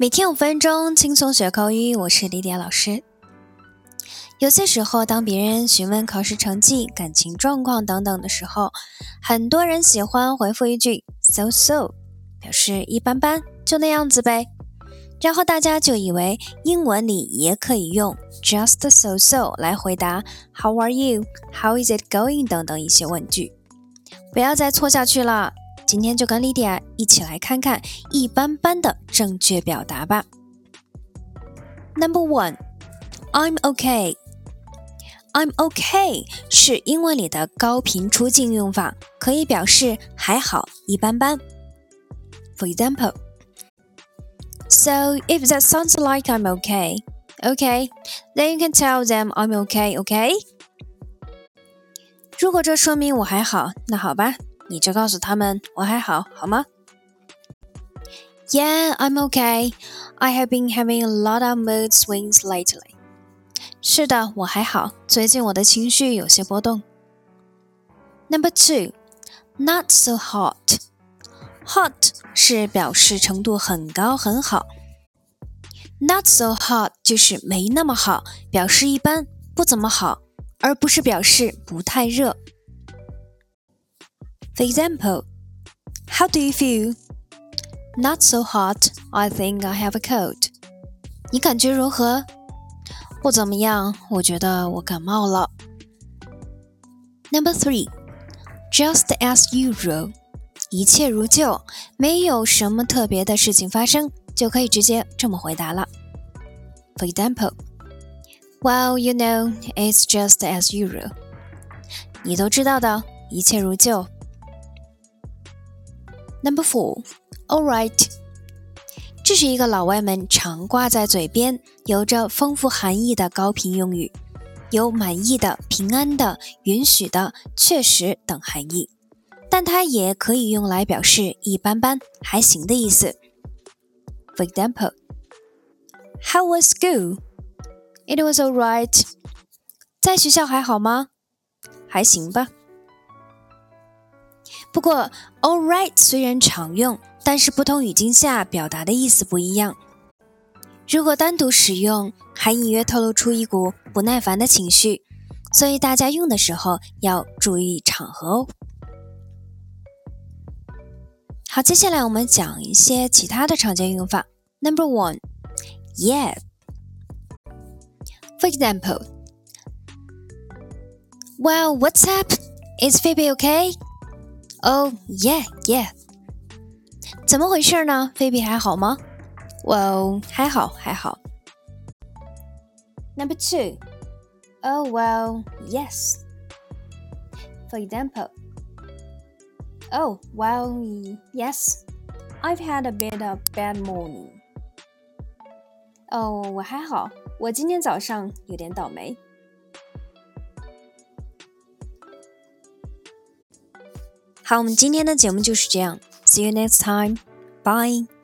每天五分钟，轻松学口语。我是李典老师。有些时候，当别人询问考试成绩、感情状况等等的时候，很多人喜欢回复一句 “so so”，表示一般般，就那样子呗。然后大家就以为英文里也可以用 “just so so” 来回答 “how are you”、“how is it going” 等等一些问句。不要再错下去了。今天就跟莉迪亚一起来看看一般般的正确表达吧。Number one, I'm okay. I'm okay 是英文里的高频出镜用法，可以表示还好、一般般。For example, so if that sounds like I'm okay, okay, then you can tell them I'm okay, okay? 如果这说明我还好，那好吧。 你就告诉他们我还好，好吗？Yeah, I'm okay. I have been having a lot of mood swings lately. 是的，我还好。最近我的情绪有些波动。Number two, not so hot. Hot 是表示程度很高很好，not so hot 就是没那么好，表示一般，不怎么好，而不是表示不太热。 For example, how do you feel? Not so hot. I think I have a cold. 你感觉如何？不怎么样，我觉得我感冒了。Number three, just as usual. 一切如旧，没有什么特别的事情发生，就可以直接这么回答了。For example, well, you know, it's just as usual. 你都知道的，一切如旧。 Number four, all right，这是一个老外们常挂在嘴边、有着丰富含义的高频用语，有满意的、平安的、允许的、确实等含义，但它也可以用来表示一般般、还行的意思。For example, How was school? It was all right. 在学校还好吗？还行吧。不过，all right 虽然常用，但是不同语境下表达的意思不一样。如果单独使用，还隐约透露出一股不耐烦的情绪，所以大家用的时候要注意场合哦。好，接下来我们讲一些其他的常见用法。Number one, yeah. For example, Well, what's up? Is Phoebe okay? Oh yeah, yeah. 怎么回事呢？菲比还好吗？Well，还好，还好。Number two. Oh well, yes. For example. Oh well, yes. I've had a bit of bad morning. 哦，我还好，我今天早上有点倒霉。 好，我们今天的节目就是这样。See you next time. Bye.